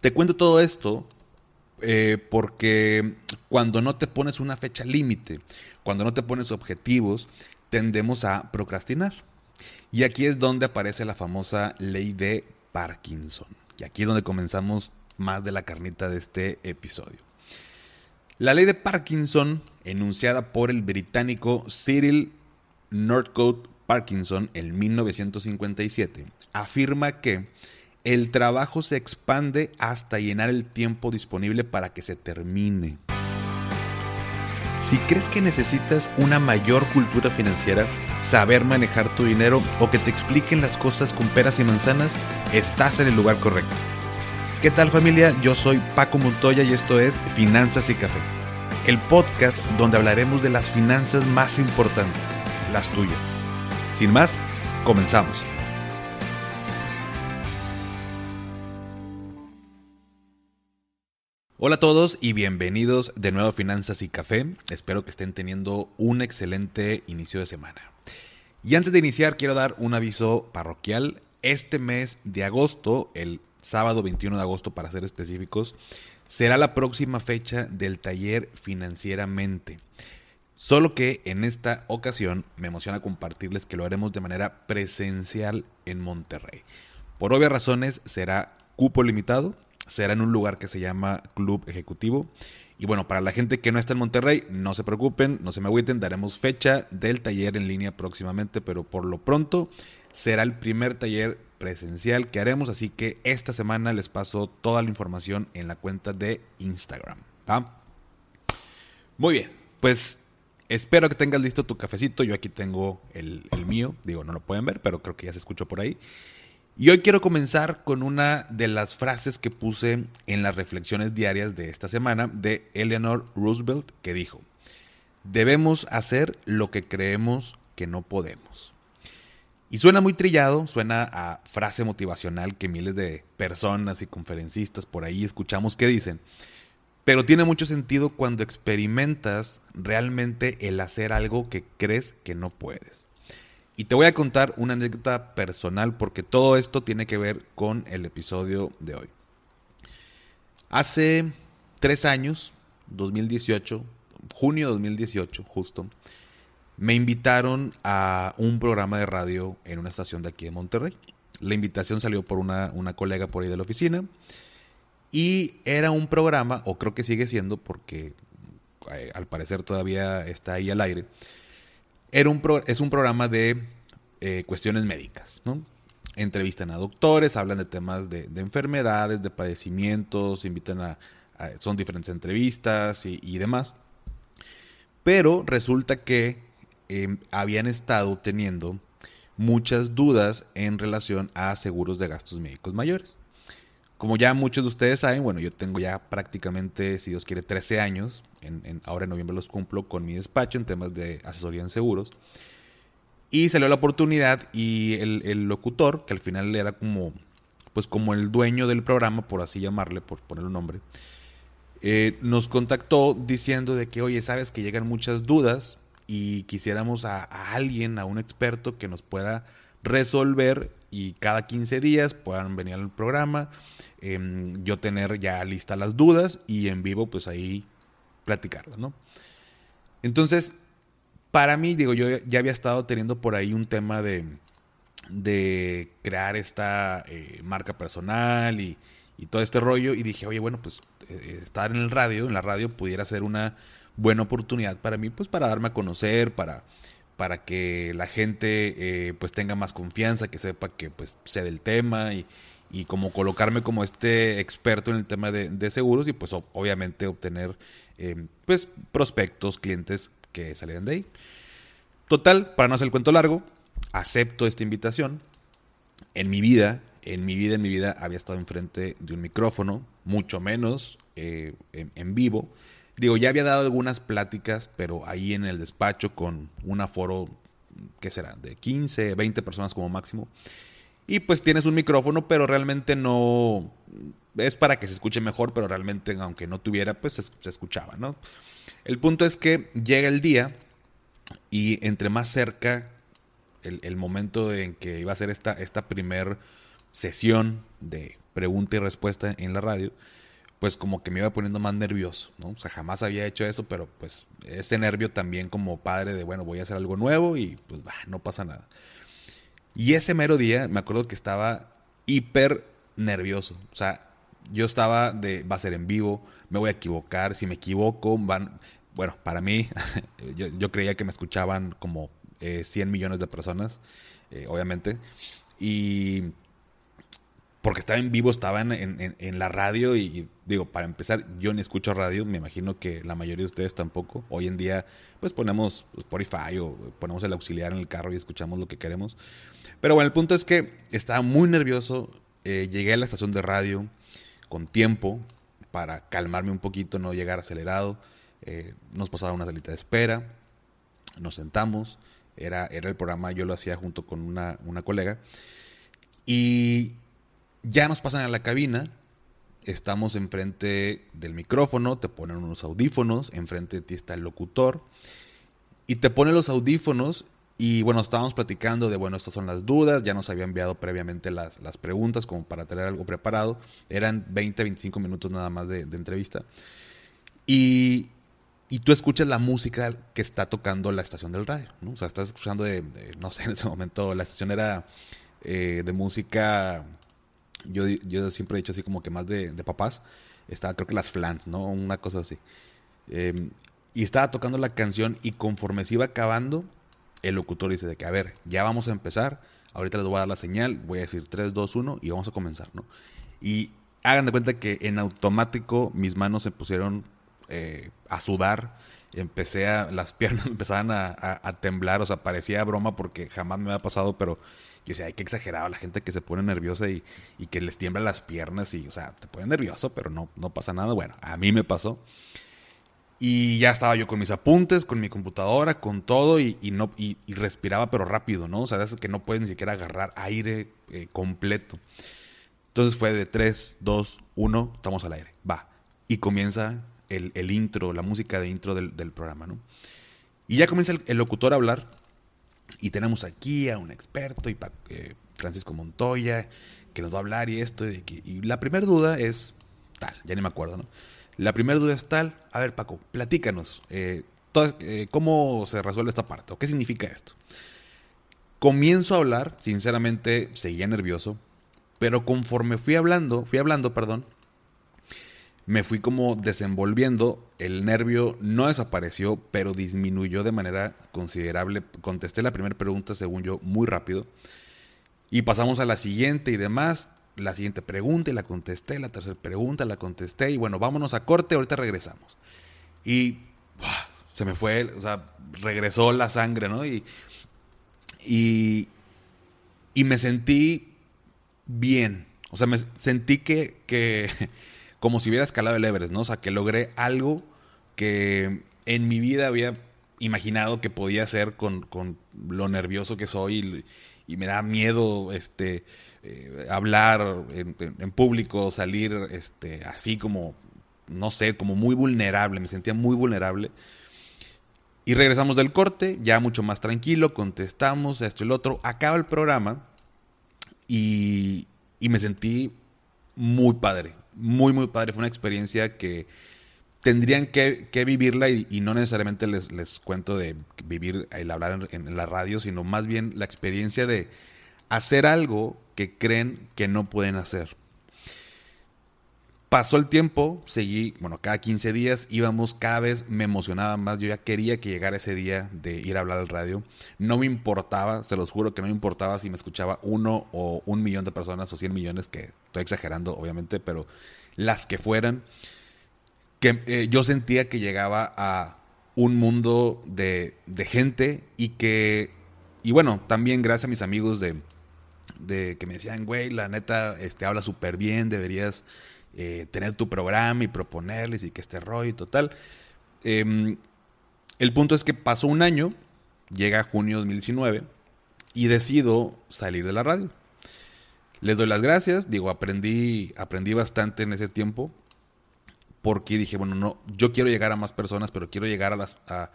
Te cuento todo esto eh, porque cuando no te pones una fecha límite, cuando no te pones objetivos, tendemos a procrastinar. Y aquí es donde aparece la famosa ley de Parkinson. Y aquí es donde comenzamos más de la carnita de este episodio. La ley de Parkinson, enunciada por el británico Cyril Northcote Parkinson en 1957, afirma que el trabajo se expande hasta llenar el tiempo disponible para que se termine. Si crees que necesitas una mayor cultura financiera, saber manejar tu dinero o que te expliquen las cosas con peras y manzanas, estás en el lugar correcto. ¿Qué tal familia? Yo soy Paco Montoya y esto es Finanzas y Café, el podcast donde hablaremos de las finanzas más importantes, las tuyas. Sin más, comenzamos. Hola a todos y bienvenidos de nuevo a Finanzas y Café. Espero que estén teniendo un excelente inicio de semana. Y antes de iniciar, quiero dar un aviso parroquial. Este mes de agosto, el sábado 21 de agosto para ser específicos, será la próxima fecha del taller Financieramente. Solo que en esta ocasión me emociona compartirles que lo haremos de manera presencial en Monterrey. Por obvias razones será cupo limitado, será en un lugar que se llama Club Ejecutivo. Y bueno, para la gente que no está en Monterrey, no se preocupen, no se me agüiten, daremos fecha del taller en línea próximamente, pero por lo pronto será el primer taller presencial que haremos, así que esta semana les paso toda la información en la cuenta de Instagram. Muy bien, pues espero que tengas listo tu cafecito, yo aquí tengo el, el mío, digo, no lo pueden ver, pero creo que ya se escuchó por ahí. Y hoy quiero comenzar con una de las frases que puse en las reflexiones diarias de esta semana de Eleanor Roosevelt, que dijo, debemos hacer lo que creemos que no podemos. Y suena muy trillado, suena a frase motivacional que miles de personas y conferencistas por ahí escuchamos que dicen, pero tiene mucho sentido cuando experimentas realmente el hacer algo que crees que no puedes. Y te voy a contar una anécdota personal porque todo esto tiene que ver con el episodio de hoy. Hace tres años, 2018, junio de 2018, justo, me invitaron a un programa de radio en una estación de aquí de Monterrey. La invitación salió por una, una colega por ahí de la oficina. Y era un programa, o creo que sigue siendo, porque eh, al parecer todavía está ahí al aire, era un es un programa de eh, cuestiones médicas, ¿no? Entrevistan a doctores, hablan de temas de, enfermedades, de padecimientos, invitan a, son diferentes entrevistas y, demás. Pero resulta que em, habían estado teniendo muchas dudas en relación a seguros de gastos médicos mayores. Como ya muchos de ustedes saben, bueno, yo tengo ya prácticamente, si Dios quiere, 13 años, en, ahora en noviembre los cumplo con mi despacho en temas de asesoría en seguros. Y salió la oportunidad y el, locutor, que al final era como, pues como el dueño del programa, por así llamarle, por poner un nombre, eh, nos contactó diciendo de que, oye, sabes que llegan muchas dudas y quisiéramos a, a alguien, a un experto que nos pueda resolver y cada 15 días puedan venir al programa, em, yo tener ya listas las dudas y en vivo pues ahí platicarlas, ¿no? Entonces, para mí, digo, yo ya había estado teniendo por ahí un tema de, de crear esta eh, marca personal y, todo este rollo y dije, oye, bueno, pues eh, estar en el radio, en la radio pudiera ser una buena oportunidad para mí, pues para darme a conocer, para para que la gente eh, pues tenga más confianza, que sepa que pues sé del tema y, como colocarme como este experto en el tema de, seguros y pues obviamente obtener eh, pues prospectos, clientes que salieran de ahí. Total, para no hacer el cuento largo, acepto esta invitación. En mi vida, en mi vida, en mi vida había estado enfrente de un micrófono, mucho menos eh, en vivo. Digo, ya había dado algunas pláticas, pero ahí en el despacho con un aforo, ¿qué será? De 15, 20 personas como máximo. Y pues tienes un micrófono, pero realmente no... Es para que se escuche mejor, pero realmente aunque no tuviera, pues se, escuchaba, ¿no? El punto es que llega el día y entre más cerca el, momento en que iba a ser esta, esta primer sesión de pregunta y respuesta en la radio, pues como que me iba poniendo más nervioso, ¿no? O sea, jamás había hecho eso, pero pues ese nervio también como padre de, bueno, voy a hacer algo nuevo y pues bah, no pasa nada. Y ese mero día me acuerdo que estaba hiper nervioso, o sea, yo estaba de, va a ser en vivo, me voy a equivocar, si me equivoco, van, bueno, para mí, yo, creía que me escuchaban como 100 eh, millones de personas, eh, obviamente, y porque estaba en vivo, estaba en, la radio y, digo, para empezar, yo ni escucho radio, me imagino que la mayoría de ustedes tampoco. Hoy en día, pues ponemos Spotify o ponemos el auxiliar en el carro y escuchamos lo que queremos. Pero bueno, el punto es que estaba muy nervioso, eh, llegué a la estación de radio con tiempo para calmarme un poquito, no llegar acelerado. Eh, nos pasaba una salita de espera, nos sentamos, era, era el programa, yo lo hacía junto con una, una colega. Y ya nos pasan a la cabina, estamos enfrente del micrófono, te ponen unos audífonos, enfrente de ti está el locutor, y te ponen los audífonos y bueno, estábamos platicando de, bueno, estas son las dudas, ya nos había enviado previamente las, las preguntas como para tener algo preparado, eran 20, 25 minutos nada más de, entrevista, y, y, tú escuchas la música que está tocando la estación del radio, ¿no? O sea, estás escuchando de, no sé, en ese momento la estación era eh, de música yo, yo siempre he dicho así como que más de, papás. Estaba, creo que las flans, ¿no? Una cosa así. Em, y estaba tocando la canción y conforme se iba acabando, el locutor dice de que, a ver, ya vamos a empezar. Ahorita les voy a dar la señal. Voy a decir 3, 2, 1 y vamos a comenzar, ¿no? Y hagan de cuenta que en automático mis manos se pusieron eh, a sudar. Empecé a, las piernas empezaban a, a, temblar, o sea, parecía broma porque jamás me había pasado, pero yo decía, hay que exagerado la gente que se pone nerviosa y, que les tiembla las piernas y, o sea, te pone nervioso, pero no, no pasa nada. Bueno, a mí me pasó. Y ya estaba yo con mis apuntes, con mi computadora, con todo y, no, y, respiraba pero rápido, ¿no? O sea, es que no puedes ni siquiera agarrar aire eh, completo. Entonces fue de 3, 2, 1, estamos al aire, va. Y comienza el, el intro, la música de intro del, del, programa, ¿no? Y ya comienza el, el locutor a hablar y tenemos aquí a un experto, y eh, Francisco Montoya, que nos va a hablar y esto. Y, y la primera duda es tal, ya ni me acuerdo, ¿no? La primera duda es tal. A ver, Paco, platícanos. Eh, eh, ¿Cómo se resuelve esta parte? ¿O qué significa esto? Comienzo a hablar, sinceramente seguía nervioso, pero conforme fui hablando, fui hablando, perdón, me fui como desenvolviendo, el nervio no desapareció, pero disminuyó de manera considerable. Contesté la primera pregunta, según yo, muy rápido. Y pasamos a la siguiente y demás. La siguiente pregunta y la contesté, la tercera pregunta la contesté y bueno, vámonos a corte, ahorita regresamos. Y se me fue, o sea, regresó la sangre, ¿no? Y, y, y me sentí bien, o sea, me sentí que, que como si hubiera escalado el Everest, ¿no? O sea, que logré algo que en mi vida había imaginado que podía hacer con, lo nervioso que soy y, me da miedo este, eh, hablar en, público, salir este, así como, no sé, como muy vulnerable, me sentía muy vulnerable. Y regresamos del corte, ya mucho más tranquilo, contestamos esto y lo otro, acaba el programa y, y me sentí muy padre, muy, muy padre. Fue una experiencia que tendrían que, vivirla y, no necesariamente les, les, cuento de vivir el hablar en, la radio, sino más bien la experiencia de hacer algo que creen que no pueden hacer. Pasó el tiempo, seguí, bueno, cada 15 días íbamos, cada vez me emocionaba más, yo ya quería que llegara ese día de ir a hablar al radio. No me importaba, se los juro que no me importaba si me escuchaba uno o un millón de personas o 100 millones, que estoy exagerando obviamente, pero las que fueran, que eh, yo sentía que llegaba a un mundo de, de, gente y que, y bueno, también gracias a mis amigos de, de que me decían, güey, la neta, este, habla súper bien, deberías eh, tener tu programa y proponerles y que este rollo y total. Em, el punto es que pasó un año, llega junio de 2019 y decido salir de la radio. Les doy las gracias, digo, aprendí, aprendí bastante en ese tiempo porque dije, bueno, no, yo quiero llegar a más personas, pero quiero llegar a las a,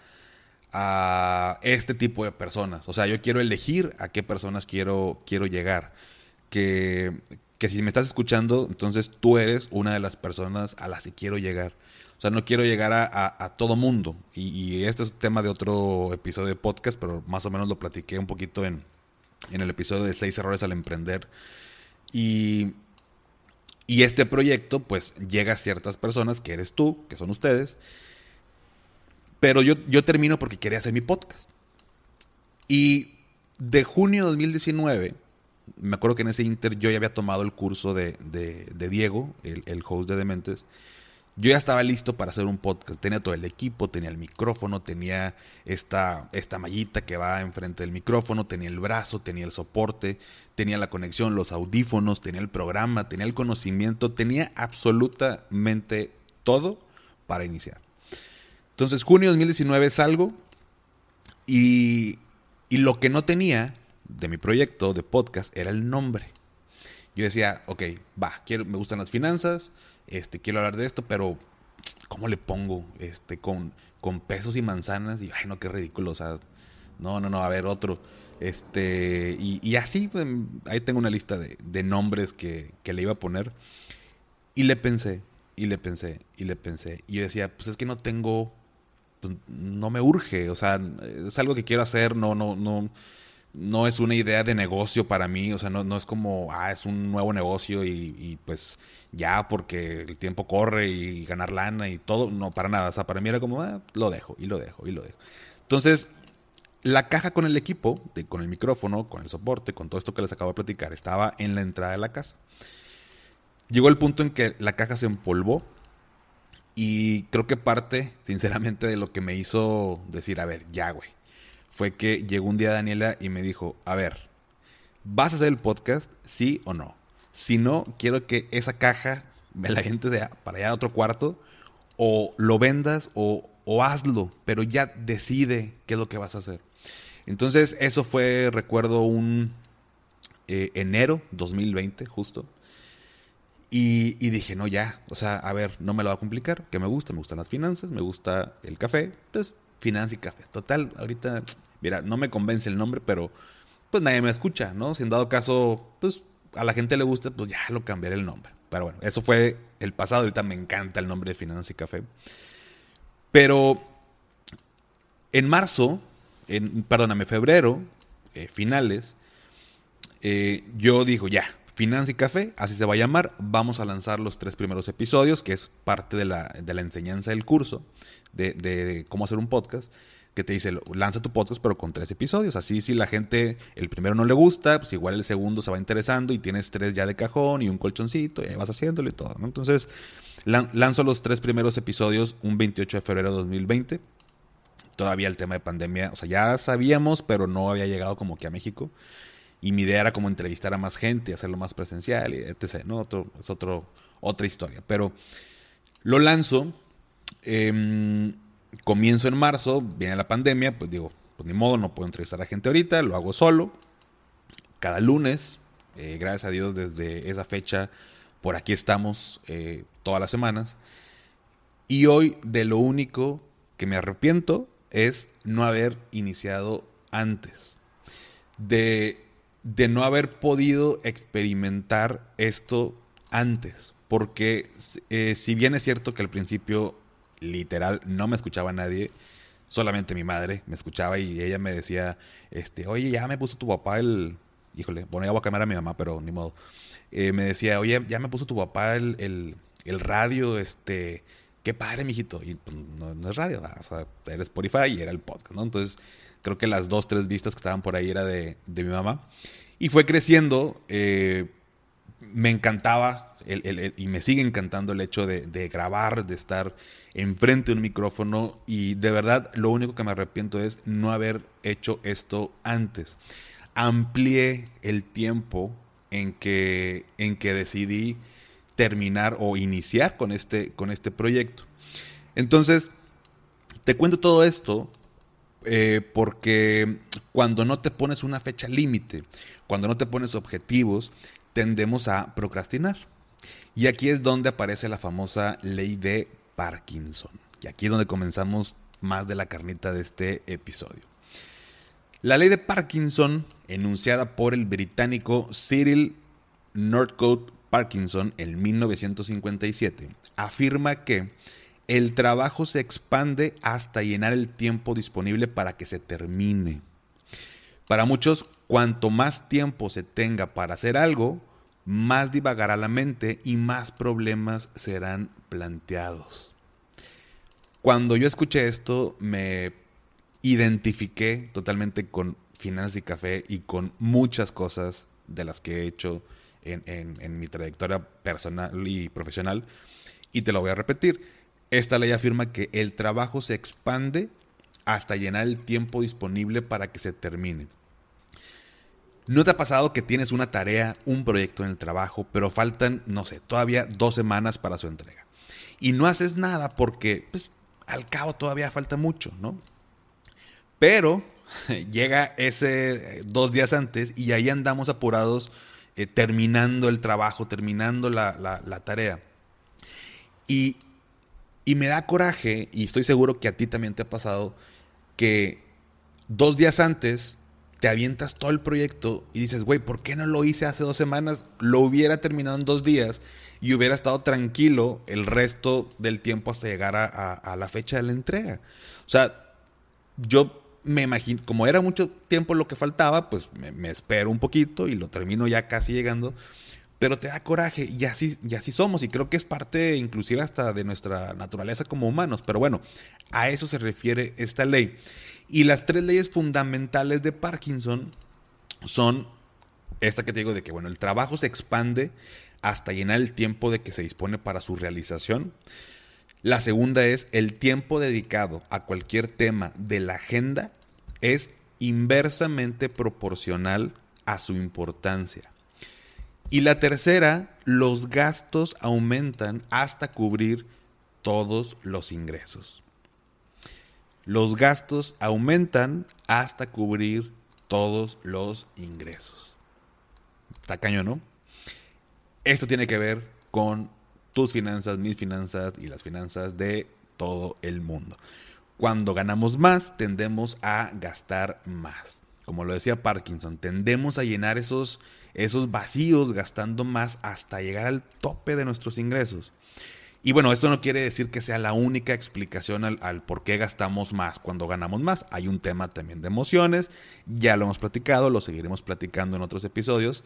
a este tipo de personas. O sea, yo quiero elegir a qué personas quiero, quiero llegar que, que si me estás escuchando, entonces tú eres una de las personas a las que quiero llegar. O sea, no quiero llegar a, todo mundo. Y, este es tema de otro episodio de podcast, pero más o menos lo platiqué un poquito en, en el episodio de seis errores al emprender. Y, y este proyecto, pues, llega a ciertas personas, que eres tú, que son ustedes. Pero yo, yo termino porque quería hacer mi podcast. Y de junio de 2019 me acuerdo que en ese inter yo ya había tomado el curso de, de, Diego, el, el, host de Dementes. Yo ya estaba listo para hacer un podcast. Tenía todo el equipo, tenía el micrófono, tenía esta, esta mallita que va enfrente del micrófono, tenía el brazo, tenía el soporte, tenía la conexión, los audífonos, tenía el programa, tenía el conocimiento, tenía absolutamente todo para iniciar. Entonces, junio de 2019 salgo y, y lo que no tenía de mi proyecto de podcast era el nombre. Yo decía, ok, va, quiero, me gustan las finanzas, este, quiero hablar de esto, pero ¿cómo le pongo? Este, con, con pesos y manzanas, y ay, no, qué ridículo, o sea, no, no, no, a ver, otro. Este, y, así, pues, ahí tengo una lista de, nombres que, que, le iba a poner. Y le pensé, y le pensé, y le pensé. Y yo decía, pues es que no tengo, pues, no me urge, o sea, es algo que quiero hacer, no, no, no no es una idea de negocio para mí, o sea, no, no es como, ah, es un nuevo negocio y, pues ya porque el tiempo corre y ganar lana y todo, no, para nada, o sea, para mí era como, ah, lo dejo y lo dejo y lo dejo. Entonces, la caja con el equipo, con el micrófono, con el soporte, con todo esto que les acabo de platicar, estaba en la entrada de la casa. Llegó el punto en que la caja se empolvó y creo que parte, sinceramente, de lo que me hizo decir, a ver, ya, güey fue que llegó un día Daniela y me dijo, a ver, ¿vas a hacer el podcast? Sí o no. Si no, quiero que esa caja me la gente sea para allá a otro cuarto, o lo vendas o, hazlo, pero ya decide qué es lo que vas a hacer. Entonces, eso fue, recuerdo, un eh, enero 2020, justo. Y, y, dije, no, ya, o sea, a ver, no me lo va a complicar, que me gusta, me gustan las finanzas, me gusta el café, pues finanzas y café. Total, ahorita mira, no me convence el nombre, pero pues nadie me escucha, ¿no? Si en dado caso, pues a la gente le gusta, pues ya lo cambiaré el nombre. Pero bueno, eso fue el pasado, ahorita me encanta el nombre de Finanzas y Café. Pero en marzo, en, perdóname, febrero, eh, finales, eh, yo digo, ya, Finanzas y Café, así se va a llamar. Vamos a lanzar los tres primeros episodios, que es parte de la, de la enseñanza del curso de, cómo hacer un podcast que te dice, lanza tu podcast pero con tres episodios. Así si la gente, el primero no le gusta, pues igual el segundo se va interesando y tienes tres ya de cajón y un colchoncito y ahí vas haciéndolo y todo. ¿no? Entonces, lanzo los tres primeros episodios un 28 de febrero de 2020. Todavía el tema de pandemia, o sea, ya sabíamos, pero no había llegado como que a México. Y mi idea era como entrevistar a más gente, hacerlo más presencial, y etc. ¿no? Otro, es otro, otra historia. Pero lo lanzo. Eh, comienzo en marzo, viene la pandemia, pues digo, pues ni modo, no puedo entrevistar a gente ahorita, lo hago solo, cada lunes, eh, gracias a Dios desde esa fecha, por aquí estamos eh, todas las semanas. Y hoy de lo único que me arrepiento es no haber iniciado antes. De, de no haber podido experimentar esto antes. Porque eh, si bien es cierto que al principio literal, no me escuchaba nadie, solamente mi madre me escuchaba y ella me decía, este, oye, ya me puso tu papá el, híjole, bueno, ya voy a cambiar a mi mamá, pero ni modo. Eh, me decía, oye, ya me puso tu papá el, el, radio, este, qué padre, mijito. Y pues, no, es radio, o sea, era Spotify y era el podcast, ¿no? Entonces, creo que las dos, tres vistas que estaban por ahí era de, de mi mamá. Y fue creciendo, eh, me encantaba y me sigue encantando el hecho de, grabar, de estar enfrente de un micrófono y de verdad lo único que me arrepiento es no haber hecho esto antes. Amplié el tiempo en que, en que decidí terminar o iniciar con este, con este proyecto. Entonces, te cuento todo esto eh, porque cuando no te pones una fecha límite, cuando no te pones objetivos, tendemos a procrastinar. Y aquí es donde aparece la famosa ley de Parkinson. Y aquí es donde comenzamos más de la carnita de este episodio. La ley de Parkinson, enunciada por el británico Cyril Northcote Parkinson en 1957 afirma que el trabajo se expande hasta llenar el tiempo disponible para que se termine. Para muchos, cuanto más tiempo se tenga para hacer algo, más divagará la mente y más problemas serán planteados. Cuando yo escuché esto, me identifiqué totalmente con Finanzas y Café y con muchas cosas de las que he hecho en, mi trayectoria personal y profesional. Y te lo voy a repetir. Esta ley afirma que el trabajo se expande hasta llenar el tiempo disponible para que se termine. ¿No te ha pasado que tienes una tarea, un proyecto en el trabajo, pero faltan, no sé, todavía dos semanas para su entrega? Y no haces nada porque, pues, al cabo todavía falta mucho, ¿no? Pero llega ese eh, dos días antes y ahí andamos apurados eh, terminando el trabajo, terminando la, la, tarea. Y, y me da coraje, y estoy seguro que a ti también te ha pasado, que dos días antes te avientas todo el proyecto y dices, güey, ¿por qué no lo hice hace dos semanas? Lo hubiera terminado en dos días y hubiera estado tranquilo el resto del tiempo hasta llegar a, la fecha de la entrega. O sea, yo me imagino, como era mucho tiempo lo que faltaba, pues me, espero un poquito y lo termino ya casi llegando. Pero te da coraje y así, y así somos y creo que es parte inclusive hasta de nuestra naturaleza como humanos. Pero bueno, a eso se refiere esta ley. Y las tres leyes fundamentales de Parkinson son esta que te digo de que bueno, el trabajo se expande hasta llenar el tiempo de que se dispone para su realización. La segunda es el tiempo dedicado a cualquier tema de la agenda es inversamente proporcional a su importancia. Y la tercera, los gastos aumentan hasta cubrir todos los ingresos. Los gastos aumentan hasta cubrir todos los ingresos. Está caño, ¿no? Esto tiene que ver con tus finanzas, mis finanzas y las finanzas de todo el mundo. Cuando ganamos más, tendemos a gastar más. Como lo decía Parkinson, tendemos a llenar esos, esos vacíos gastando más hasta llegar al tope de nuestros ingresos. Y bueno, esto no quiere decir que sea la única explicación al, por qué gastamos más cuando ganamos más. Hay un tema también de emociones, ya lo hemos platicado, lo seguiremos platicando en otros episodios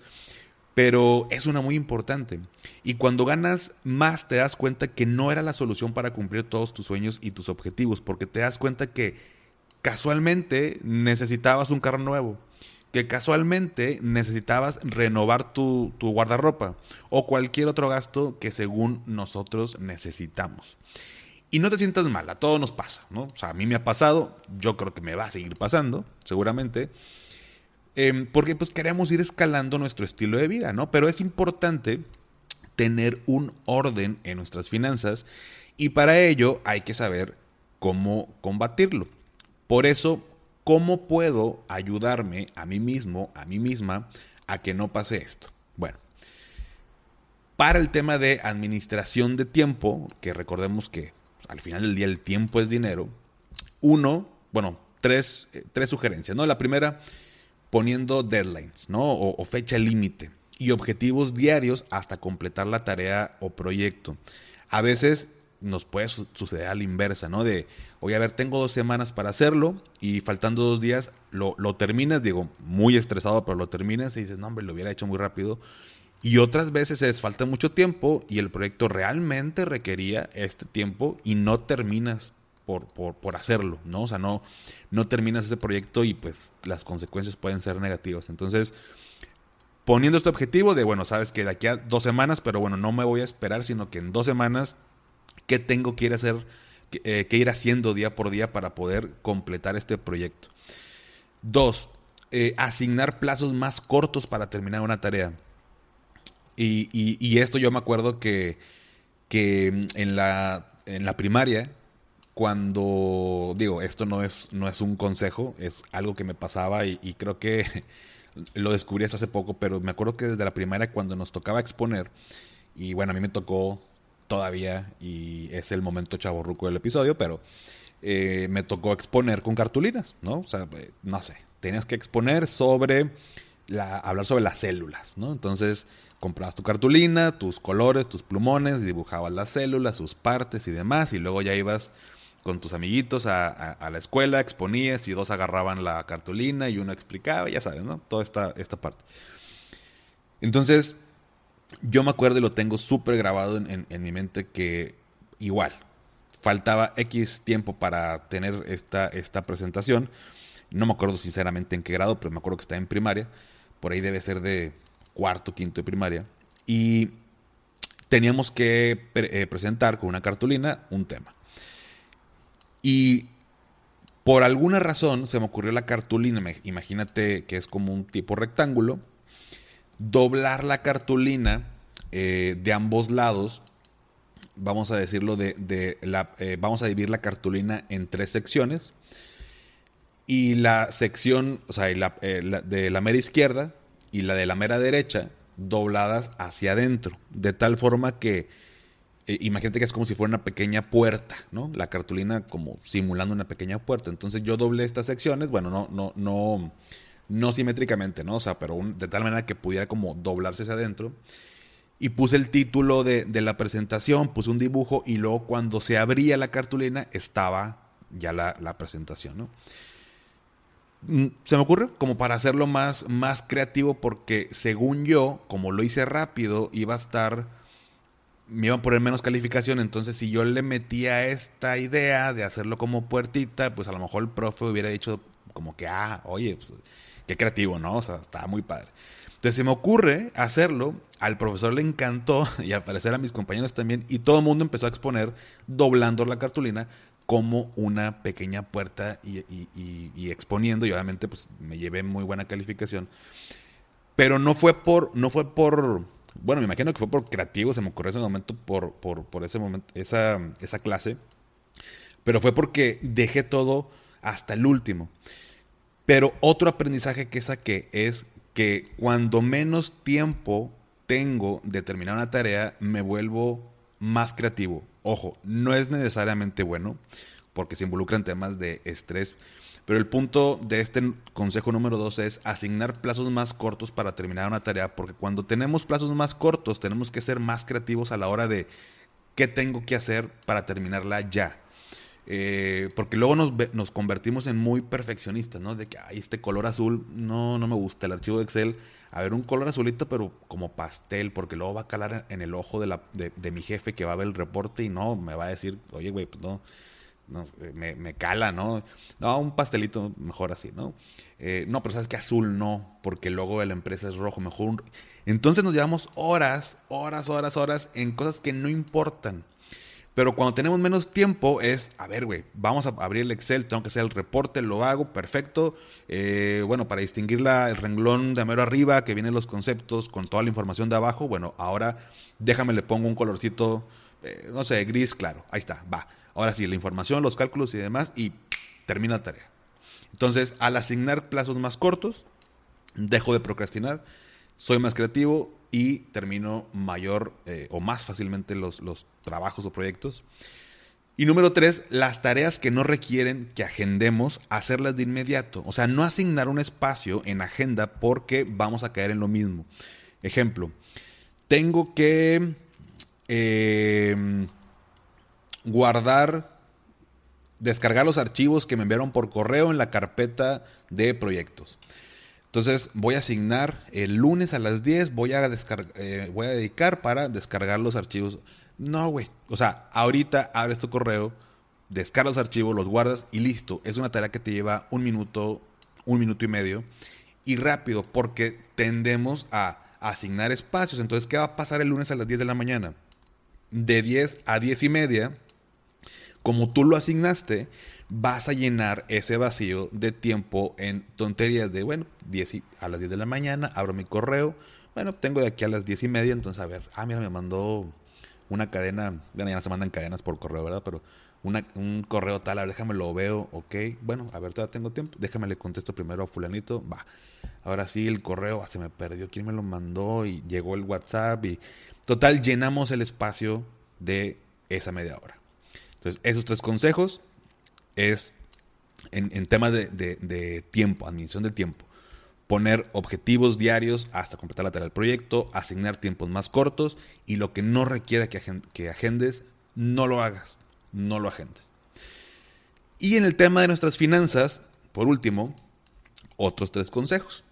pero es una muy importante. Y cuando ganas más te das cuenta que no era la solución para cumplir todos tus sueños y tus objetivos, porque te das cuenta que casualmente necesitabas un carro nuevo, que casualmente necesitabas renovar tu, tu guardarropa o cualquier otro gasto que según nosotros necesitamos. Y no te sientas mal, a todos nos pasa, ¿no? O sea, a mí me ha pasado, yo creo que me va a seguir pasando, seguramente. Em, porque pues queremos ir escalando nuestro estilo de vida, ¿no? Pero es importante tener un orden en nuestras finanzas y para ello hay que saber cómo combatirlo. Por eso, ¿cómo puedo ayudarme a mí mismo, a mí misma, a que no pase esto? Bueno, para el tema de administración de tiempo, que recordemos que al final del día el tiempo es dinero, uno, bueno, tres, eh, tres sugerencias, ¿no? La primera, poniendo deadlines, ¿no? O, fecha límite y objetivos diarios hasta completar la tarea o proyecto. A veces nos puede suceder a la inversa, ¿no? De, oye, a ver, tengo dos semanas para hacerlo y faltando dos días lo, lo terminas, digo, muy estresado, pero lo terminas y dices, no, hombre, lo hubiera hecho muy rápido. Y otras veces es falta mucho tiempo y el proyecto realmente requería este tiempo y no terminas por, hacerlo, ¿no? O sea, no, no terminas ese proyecto y pues las consecuencias pueden ser negativas. Entonces, poniendo este objetivo de, bueno, sabes que de aquí a dos semanas, pero bueno, no me voy a esperar, sino que en dos semanas, ¿qué tengo que ir a hacer, que, eh, ir haciendo día por día para poder completar este proyecto? Dos, eh, asignar plazos más cortos para terminar una tarea. Y, y, esto yo me acuerdo que, que en, la, en la primaria cuando digo, esto no es, no es un consejo, es algo que me pasaba y, creo que lo descubrí hace poco, pero me acuerdo que desde la primera cuando nos tocaba exponer, y bueno, a mí me tocó todavía, y es el momento chaborruco del episodio, pero eh, me tocó exponer con cartulinas, ¿no? O sea, eh, no sé, tenías que exponer sobre hablar sobre las células, ¿no? Entonces, comprabas tu cartulina, tus colores, tus plumones, dibujabas las células, sus partes y demás, y luego ya ibas con tus amiguitos a, la escuela, exponías y dos agarraban la cartulina y uno explicaba, ya sabes, ¿no? Toda esta, esta parte. Entonces, yo me acuerdo y lo tengo súper grabado en, mi mente que igual, faltaba X tiempo para tener esta, esta presentación. No me acuerdo sinceramente en qué grado, pero me acuerdo que estaba en primaria. Por ahí debe ser de cuarto, quinto de primaria. Y teníamos que eh, presentar con una cartulina un tema. Y por alguna razón se me ocurrió la cartulina, imagínate que es como un tipo rectángulo, doblar la cartulina eh, de ambos lados, vamos a decirlo, de, la, eh, vamos a dividir la cartulina en tres secciones. Y la sección, o sea, eh, de la mera izquierda y la de la mera derecha, dobladas hacia adentro. De tal forma que, imagínate que es como si fuera una pequeña puerta, ¿no? La cartulina como simulando una pequeña puerta. Entonces yo doblé estas secciones, bueno, no, no, no no simétricamente, ¿no? O sea, pero de tal manera que pudiera como doblarse hacia adentro. Y puse el título de, la presentación, puse un dibujo y luego cuando se abría la cartulina estaba ya la, presentación, ¿no? Mm, se me ocurre como para hacerlo más, más creativo porque según yo, como lo hice rápido, iba a estar, me iban a poner menos calificación, entonces si yo le metía esta idea de hacerlo como puertita, pues a lo mejor el profe hubiera dicho como que, ah, oye, pues, Qué creativo, ¿no? O sea, estaba muy padre. Entonces se me ocurre hacerlo, al profesor le encantó y al parecer a mis compañeros también, y todo el mundo empezó a exponer doblando la cartulina como una pequeña puerta y, exponiendo, y obviamente pues me llevé muy buena calificación. Pero no fue por, no fue por, bueno, me imagino que fue por creativo, se me ocurrió ese momento, por, por, por ese momento, esa, esa clase, pero fue porque dejé todo hasta el último. Pero otro aprendizaje que saqué es que cuando menos tiempo tengo de terminar una tarea, me vuelvo más creativo. Ojo, no es necesariamente bueno, porque se involucran temas de estrés. Pero el punto de este consejo número dos es asignar plazos más cortos para terminar una tarea, porque cuando tenemos plazos más cortos, tenemos que ser más creativos a la hora de qué tengo que hacer para terminarla ya. Eh, porque luego nos, nos, convertimos en muy perfeccionistas, ¿no? De que, ay, este color azul no, no me gusta, el archivo de Excel. A ver, un color azulito, pero como pastel, porque luego va a calar en el ojo de, mi jefe que va a ver el reporte y no, me va a decir, oye, güey, pues no, no me, me, cala, ¿no? No, un pastelito mejor así, ¿no? Eh, no, pero sabes que azul no, porque el logo de la empresa es rojo, mejor Entonces nos llevamos horas, horas, horas, horas en cosas que no importan. Pero cuando tenemos menos tiempo es, a ver, güey, vamos a abrir el Excel, tengo que hacer el reporte, lo hago, perfecto. Eh, bueno, para distinguir el renglón de mero arriba, que vienen los conceptos con toda la información de abajo, bueno, ahora déjame le pongo un colorcito, eh, no sé, gris, claro, ahí está, va. Ahora sí, la información, los cálculos y demás, y termina la tarea. Entonces, al asignar plazos más cortos, dejo de procrastinar, soy más creativo y termino mayor eh, o más fácilmente los, los trabajos o proyectos. Y número tres, las tareas que no requieren que agendemos, hacerlas de inmediato. O sea, no asignar un espacio en agenda porque vamos a caer en lo mismo. Ejemplo, tengo que em, guardar, descargar los archivos que me enviaron por correo en la carpeta de proyectos. Entonces voy a asignar el lunes a las 10, voy a, eh, voy a dedicar para descargar los archivos. No, güey. O sea, ahorita abres tu correo, descargas los archivos, los guardas y listo. Es una tarea que te lleva un minuto, un minuto y medio. Y rápido, porque tendemos a asignar espacios. Entonces, ¿qué va a pasar el lunes a las 10 de la mañana? De 10 a 10 y media, como tú lo asignaste, vas a llenar ese vacío de tiempo en tonterías de, bueno, 10 a las 10 de la mañana, abro mi correo, bueno, tengo de aquí a las 10 y media, entonces a ver, ah, mira, me mandó una cadena, bueno, ya no se mandan cadenas por correo, ¿verdad? Pero un correo tal, a ver, déjame lo veo, ok, bueno, a ver, todavía tengo tiempo, déjame le contesto primero a fulanito, va. Ahora sí, el correo, ah, se me perdió, quién me lo mandó y llegó el WhatsApp y total, llenamos el espacio de esa media hora. Entonces, esos tres consejos es en, en temas de, tiempo, administración del tiempo. poner objetivos diarios hasta completar la tarea del proyecto, asignar tiempos más cortos y lo que no requiera que, que agendes, no lo hagas, no lo agendes. Y en el tema de nuestras finanzas, por último, otros tres consejos.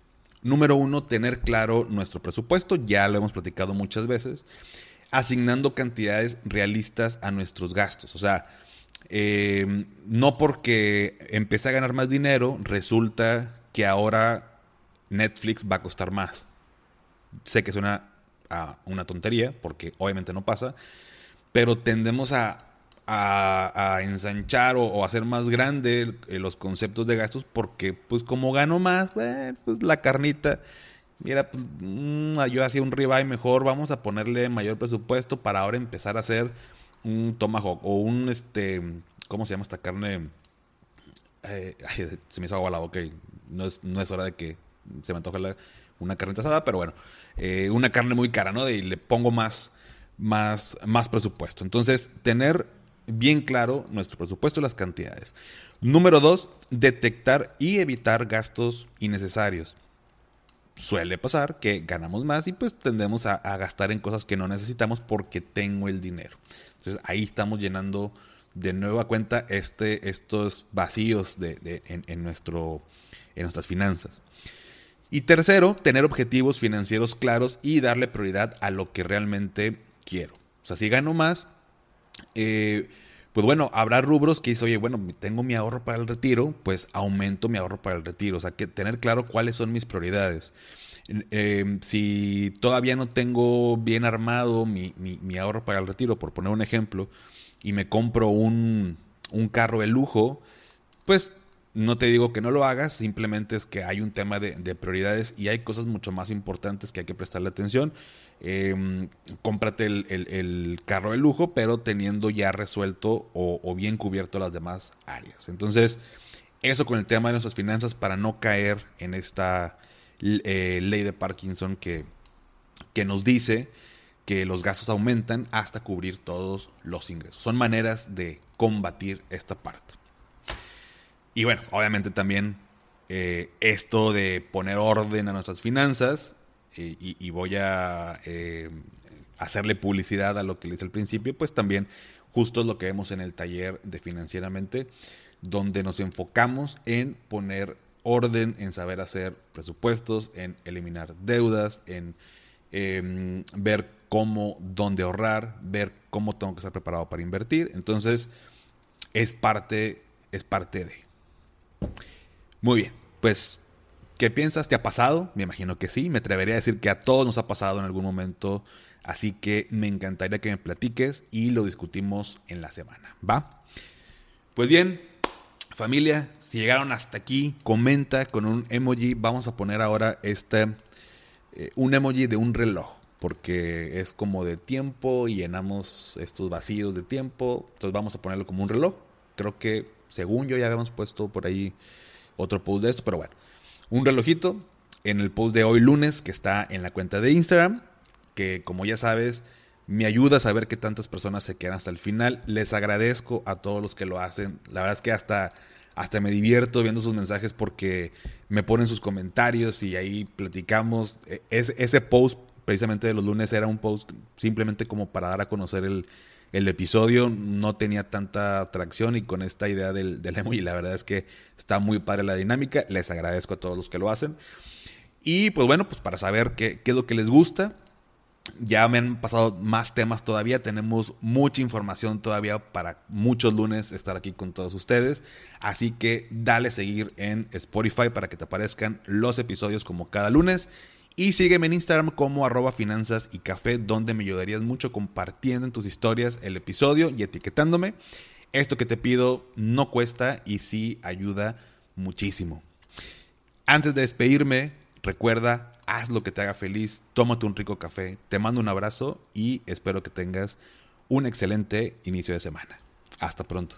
Número uno, tener claro nuestro presupuesto, ya lo hemos platicado muchas veces, asignando cantidades realistas a nuestros gastos. O sea, eh, no porque empecé a ganar más dinero, resulta que ahora Netflix va a costar más. Sé que suena a una tontería, porque obviamente no pasa, pero tendemos a, ensanchar o, hacer más grande los conceptos de gastos, porque pues como gano más, pues la carnita, mira, pues, mm, yo hacía un ribeye mejor, vamos a ponerle mayor presupuesto para ahora empezar a hacer un tomahawk o un, este, ¿cómo se llama esta carne? Eh, se me hizo agua la boca y no es, no es hora de que se me antoje una carne asada, pero bueno, eh, una carne muy cara, ¿no? Y le pongo más, más, más presupuesto. Entonces, tener bien claro nuestro presupuesto y las cantidades. Número dos, detectar y evitar gastos innecesarios. Suele pasar que ganamos más y pues tendemos a, gastar en cosas que no necesitamos porque tengo el dinero. Entonces ahí estamos llenando de nueva cuenta este, estos vacíos de, en, nuestro, en nuestras finanzas. Y tercero, tener objetivos financieros claros y darle prioridad a lo que realmente quiero. O sea, si gano más, eh, pues bueno, habrá rubros que dice, oye, bueno, tengo mi ahorro para el retiro, pues aumento mi ahorro para el retiro. O sea, que tener claro cuáles son mis prioridades. Em, si todavía no tengo bien armado mi, mi, ahorro para el retiro, por poner un ejemplo, y me compro un, un carro de lujo, pues no te digo que no lo hagas, simplemente es que hay un tema de, prioridades y hay cosas mucho más importantes que hay que prestarle atención. Em, cómprate el, carro de lujo, pero teniendo ya resuelto o, bien cubierto las demás áreas. Entonces, eso con el tema de nuestras finanzas para no caer en esta eh, ley de Parkinson que, que nos dice que los gastos aumentan hasta cubrir todos los ingresos. Son maneras de combatir esta parte. Y bueno, obviamente también eh, esto de poner orden a nuestras finanzas, eh, y, voy a eh, hacerle publicidad a lo que le hice al principio, pues también justo es lo que vemos en el taller de financieramente, donde nos enfocamos en poner orden, en saber hacer presupuestos, en eliminar deudas, en em, ver cómo, dónde ahorrar, ver cómo tengo que estar preparado para invertir. Entonces, es parte, es parte de. Muy bien, pues, ¿qué piensas? ¿Te ha pasado? Me imagino que sí, me atrevería a decir que a todos nos ha pasado en algún momento, así que me encantaría que me platiques y lo discutimos en la semana, ¿va? Pues bien, familia, si llegaron hasta aquí, comenta con un emoji, vamos a poner ahora este, eh, un emoji de un reloj porque es como de tiempo y llenamos estos vacíos de tiempo. Entonces vamos a ponerlo como un reloj. Creo que según yo ya habíamos puesto por ahí otro post de esto, pero bueno. Un relojito en el post de hoy lunes que está en la cuenta de Instagram, que como ya sabes, me ayuda a saber que tantas personas se quedan hasta el final. Les agradezco a todos los que lo hacen. La verdad es que hasta, hasta me divierto viendo sus mensajes porque me ponen sus comentarios y ahí platicamos. E, es, ese post precisamente de los lunes era un post simplemente como para dar a conocer el, el episodio no tenía tanta atracción y con esta idea del, del y la verdad es que está muy padre la dinámica. Les agradezco a todos los que lo hacen. Y pues bueno, pues para saber qué, qué es lo que les gusta, ya me han pasado más temas todavía. Tenemos mucha información todavía para muchos lunes estar aquí con todos ustedes. Así que dale seguir en Spotify para que te aparezcan los episodios como cada lunes. Y sígueme en Instagram como arroba finanzas y café, donde me ayudarías mucho compartiendo en tus historias el episodio y etiquetándome. Esto que te pido no cuesta y sí ayuda muchísimo. Antes de despedirme, recuerda, haz lo que te haga feliz, tómate un rico café, te mando un abrazo y espero que tengas un excelente inicio de semana. Hasta pronto.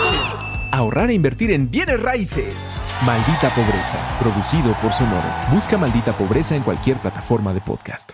ahorrar e invertir en bienes raíces. Maldita Pobreza, producido por Sonoro. Busca Maldita Pobreza en cualquier plataforma de podcast.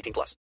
18 plus.